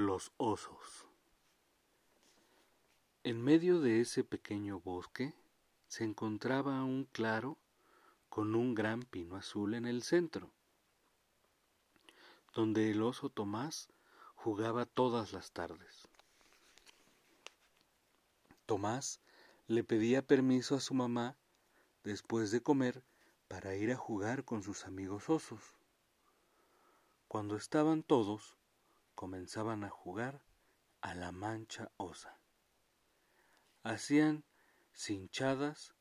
Los osos. En medio de ese pequeño bosque se encontraba un claro con un gran pino azul en el centro, donde el oso Tomás jugaba todas las tardes. Tomás le pedía permiso a su mamá después de comer para ir a jugar con sus amigos osos. Cuando estaban todos, comenzaban a jugar a la mancha osa. Hacían cinchadas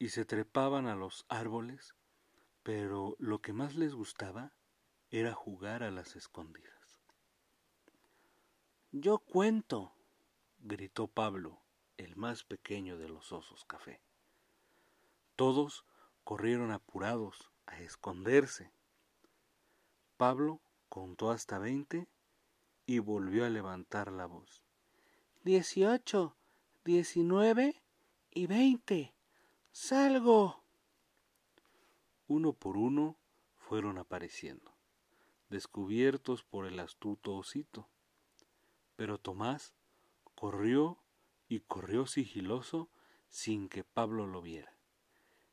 y se trepaban a los árboles, pero lo que más les gustaba era jugar a las escondidas. Yo cuento, gritó Pablo, el más pequeño de los osos café. Todos corrieron apurados a esconderse. Pablo contó hasta veinte y volvió a levantar la voz. Dieciocho, diecinueve y veinte. ¡Salgo! Uno por uno fueron apareciendo, descubiertos por el astuto osito. Pero Tomás corrió y corrió sigiloso sin que Pablo lo viera,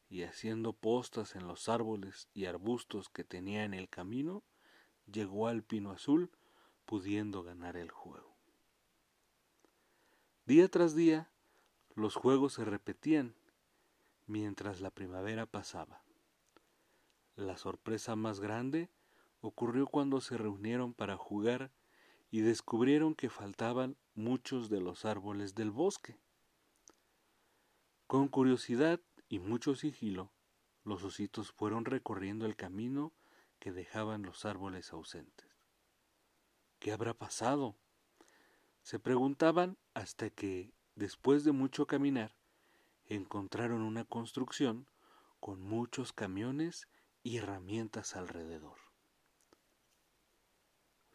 y haciendo postas en los árboles y arbustos que tenía en el camino, llegó al pino azul pudiendo ganar el juego. Día tras día, los juegos se repetían mientras la primavera pasaba. La sorpresa más grande ocurrió cuando se reunieron para jugar y descubrieron que faltaban muchos de los árboles del bosque. Con curiosidad y mucho sigilo, los ositos fueron recorriendo el camino que dejaban los árboles ausentes. ¿Qué habrá pasado? Se preguntaban hasta que, después de mucho caminar, encontraron una construcción con muchos camiones y herramientas alrededor.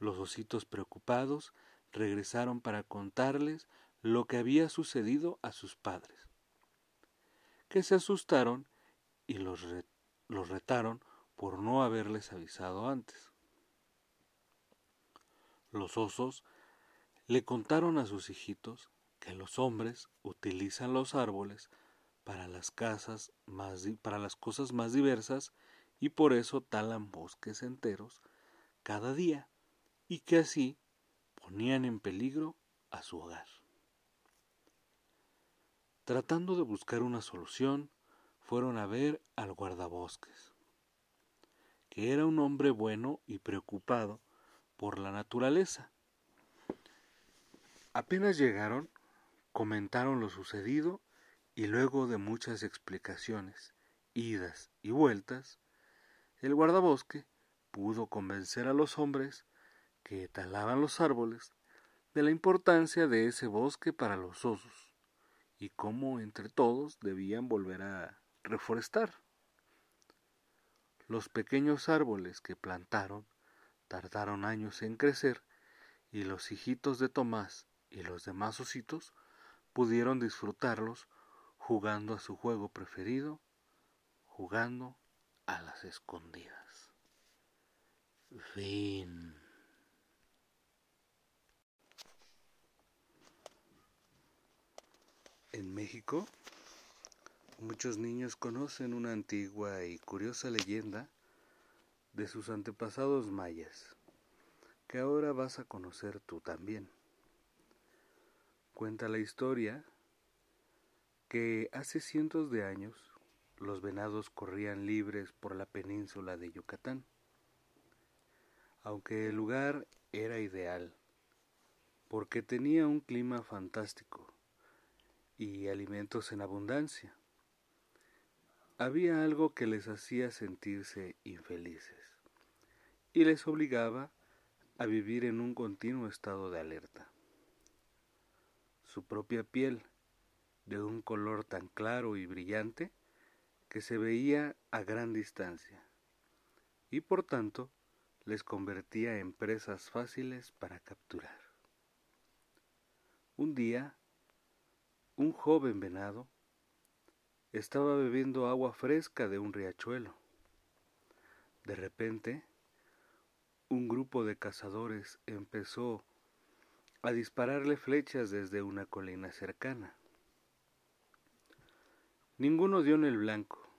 Los ositos preocupados regresaron para contarles lo que había sucedido a sus padres, que se asustaron y los, los retaron por no haberles avisado antes. Los osos le contaron a sus hijitos que los hombres utilizan los árboles para las casas más para las cosas más diversas y por eso talan bosques enteros cada día y que así ponían en peligro a su hogar. Tratando de buscar una solución, fueron a ver al guardabosques, que era un hombre bueno y preocupado por la naturaleza. Apenas llegaron, comentaron lo sucedido y luego de muchas explicaciones, idas y vueltas, el guardabosque pudo convencer a los hombres que talaban los árboles de la importancia de ese bosque para los osos y cómo entre todos debían volver a reforestar. Los pequeños árboles que plantaron tardaron años en crecer y los hijitos de Tomás y los demás ositos pudieron disfrutarlos jugando a su juego preferido, jugando a las escondidas. Fin. En México, muchos niños conocen una antigua y curiosa leyenda de sus antepasados mayas, que ahora vas a conocer tú también. Cuenta la historia que hace cientos de años los venados corrían libres por la península de Yucatán. Aunque el lugar era ideal, porque tenía un clima fantástico y alimentos en abundancia había algo que les hacía sentirse infelices y les obligaba a vivir en un continuo estado de alerta. Su propia piel, de un color tan claro y brillante que se veía a gran distancia, y por tanto les convertía en presas fáciles para capturar. Un día, un joven venado estaba bebiendo agua fresca de un riachuelo. De repente, un grupo de cazadores empezó a dispararle flechas desde una colina cercana. Ninguno dio en el blanco,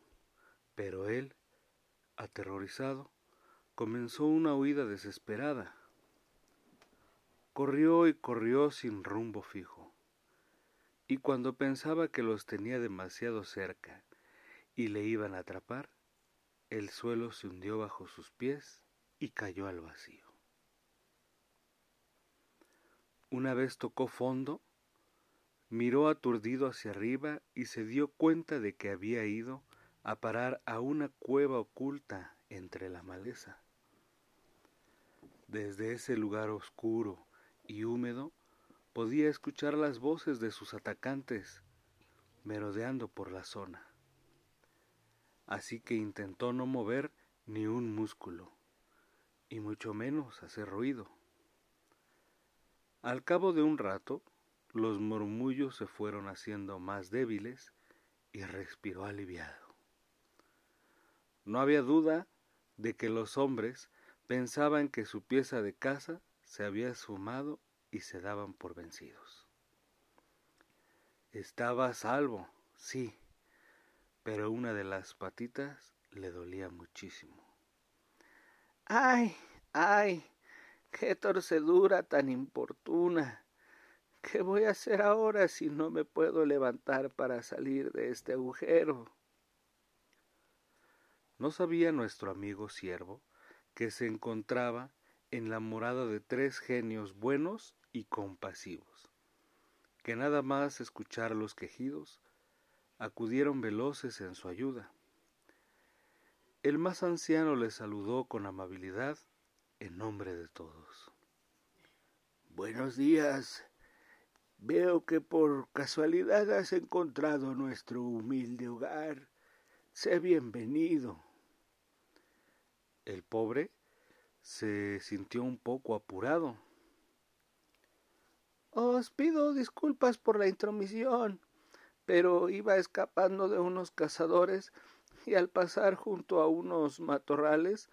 pero él, aterrorizado, comenzó una huida desesperada. Corrió y corrió sin rumbo fijo, y cuando pensaba que los tenía demasiado cerca y le iban a atrapar, el suelo se hundió bajo sus pies y cayó al vacío. Una vez tocó fondo, miró aturdido hacia arriba y se dio cuenta de que había ido a parar a una cueva oculta entre la maleza. Desde ese lugar oscuro y húmedo podía escuchar las voces de sus atacantes merodeando por la zona. Así que intentó no mover ni un músculo, y mucho menos hacer ruido. Al cabo de un rato, los murmullos se fueron haciendo más débiles y respiró aliviado. No había duda de que los hombres pensaban que su pieza de caza se había esfumado y se daban por vencidos. Estaba a salvo, sí, pero una de las patitas le dolía muchísimo. ¡Ay! ¡Ay! ¡Qué torcedura tan importuna! ¿Qué voy a hacer ahora si no me puedo levantar para salir de este agujero? No sabía nuestro amigo siervo que se encontraba en la morada de tres genios buenos y compasivos, que nada más escuchar los quejidos, acudieron veloces en su ayuda. El más anciano le saludó con amabilidad en nombre de todos. Buenos días. Veo que por casualidad has encontrado nuestro humilde hogar. Sé bienvenido. El pobre se sintió un poco apurado. Os pido disculpas por la intromisión, pero iba escapando de unos cazadores y al pasar junto a unos matorrales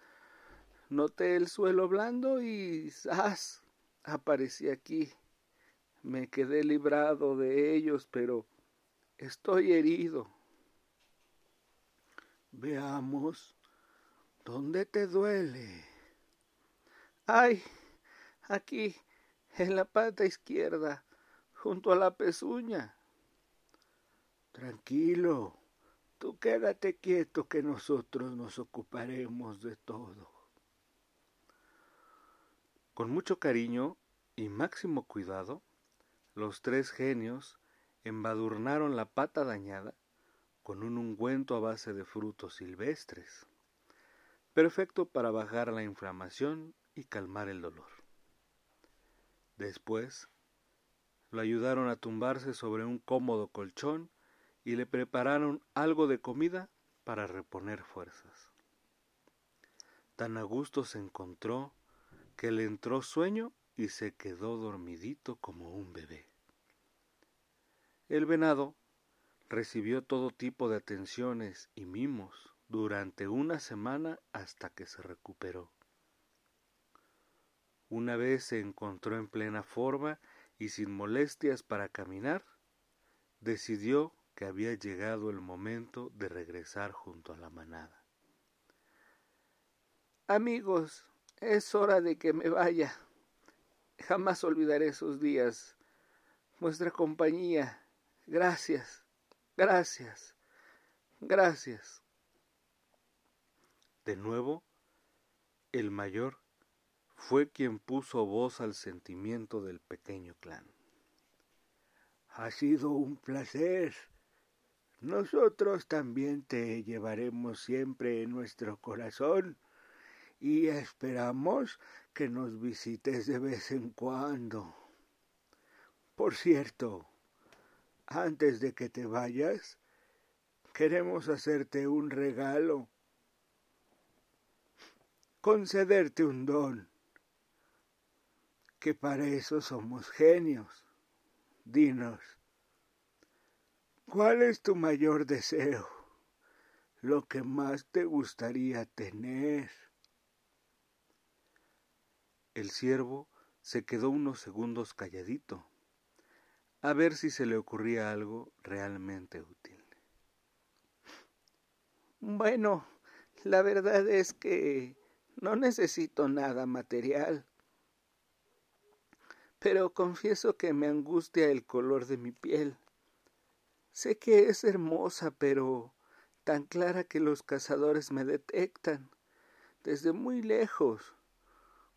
noté el suelo blando y ¡zas! aparecí aquí. Me quedé librado de ellos, pero estoy herido. Veamos. ¿Dónde te duele? Ay, aquí, en la pata izquierda, junto a la pezuña. Tranquilo, tú quédate quieto que nosotros nos ocuparemos de todo. Con mucho cariño y máximo cuidado, los tres genios embadurnaron la pata dañada con un ungüento a base de frutos silvestres perfecto para bajar la inflamación y calmar el dolor. Después, lo ayudaron a tumbarse sobre un cómodo colchón y le prepararon algo de comida para reponer fuerzas. Tan a gusto se encontró que le entró sueño y se quedó dormidito como un bebé. El venado recibió todo tipo de atenciones y mimos durante una semana hasta que se recuperó. Una vez se encontró en plena forma y sin molestias para caminar, decidió que había llegado el momento de regresar junto a la manada. Amigos, es hora de que me vaya. Jamás olvidaré esos días. Vuestra compañía. Gracias, gracias, gracias. De nuevo, el mayor fue quien puso voz al sentimiento del pequeño clan. Ha sido un placer. Nosotros también te llevaremos siempre en nuestro corazón y esperamos que nos visites de vez en cuando. Por cierto, antes de que te vayas, queremos hacerte un regalo concederte un don, que para eso somos genios. Dinos, ¿cuál es tu mayor deseo? Lo que más te gustaría tener. El siervo se quedó unos segundos calladito, a ver si se le ocurría algo realmente útil. Bueno, la verdad es que no necesito nada material, pero confieso que me angustia el color de mi piel. Sé que es hermosa, pero tan clara que los cazadores me detectan desde muy lejos,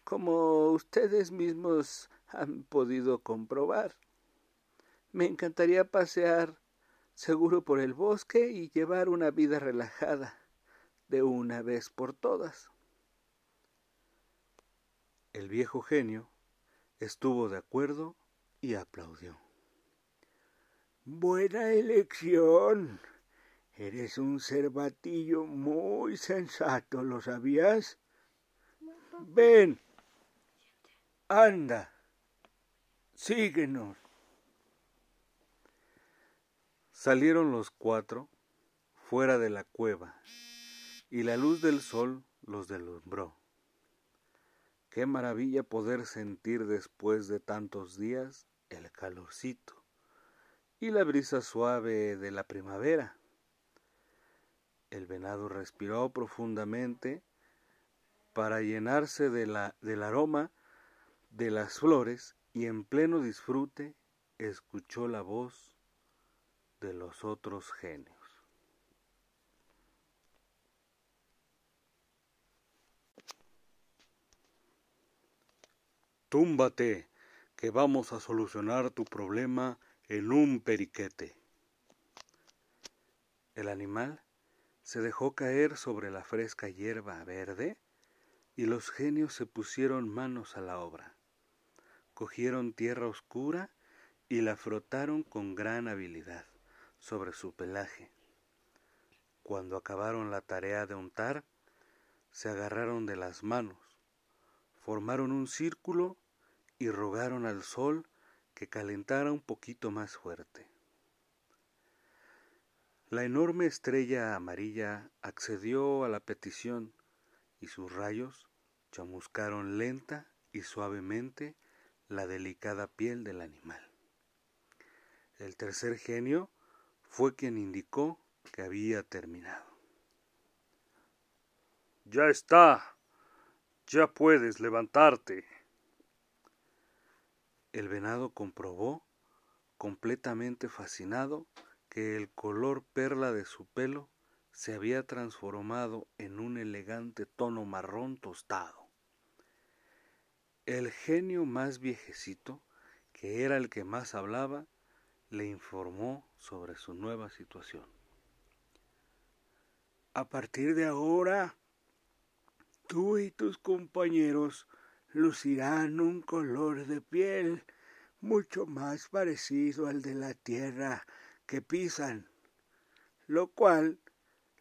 como ustedes mismos han podido comprobar. Me encantaría pasear seguro por el bosque y llevar una vida relajada de una vez por todas. El viejo genio estuvo de acuerdo y aplaudió. Buena elección. Eres un cervatillo muy sensato, ¿lo sabías? Ven. Anda. Síguenos. Salieron los cuatro fuera de la cueva y la luz del sol los deslumbró. Qué maravilla poder sentir después de tantos días el calorcito y la brisa suave de la primavera. El venado respiró profundamente para llenarse del aroma de las flores y en pleno disfrute escuchó la voz de los otros genios. Túmbate, que vamos a solucionar tu problema en un periquete. El animal se dejó caer sobre la fresca hierba verde y los genios se pusieron manos a la obra. Cogieron tierra oscura y la frotaron con gran habilidad sobre su pelaje. Cuando acabaron la tarea de untar, se agarraron de las manos, formaron un círculo y rogaron al sol que calentara un poquito más fuerte. La enorme estrella amarilla accedió a la petición y sus rayos chamuscaron lenta y suavemente la delicada piel del animal. El tercer genio fue quien indicó que había terminado. Ya está. Ya puedes levantarte. El venado comprobó, completamente fascinado, que el color perla de su pelo se había transformado en un elegante tono marrón tostado. El genio más viejecito, que era el que más hablaba, le informó sobre su nueva situación. A partir de ahora, tú y tus compañeros lucirán un color de piel mucho más parecido al de la tierra que pisan, lo cual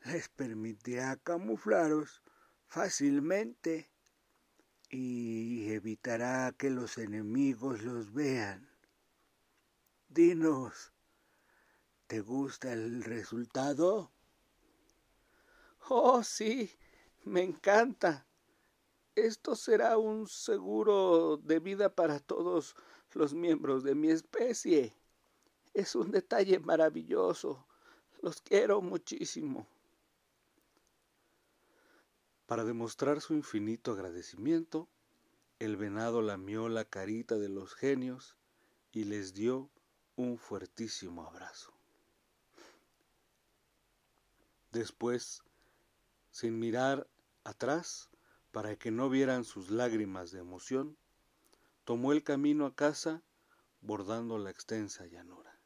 les permitirá camuflaros fácilmente y evitará que los enemigos los vean. Dinos, ¿te gusta el resultado? Oh, sí, me encanta. Esto será un seguro de vida para todos los miembros de mi especie. Es un detalle maravilloso. Los quiero muchísimo. Para demostrar su infinito agradecimiento, el venado lamió la carita de los genios y les dio un fuertísimo abrazo. Después, sin mirar atrás, para que no vieran sus lágrimas de emoción, tomó el camino a casa bordando la extensa llanura.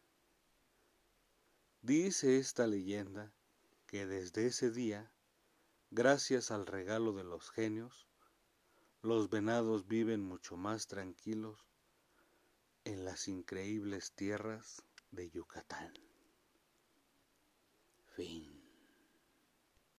Dice esta leyenda que desde ese día, gracias al regalo de los genios, los venados viven mucho más tranquilos en las increíbles tierras de Yucatán. Fin.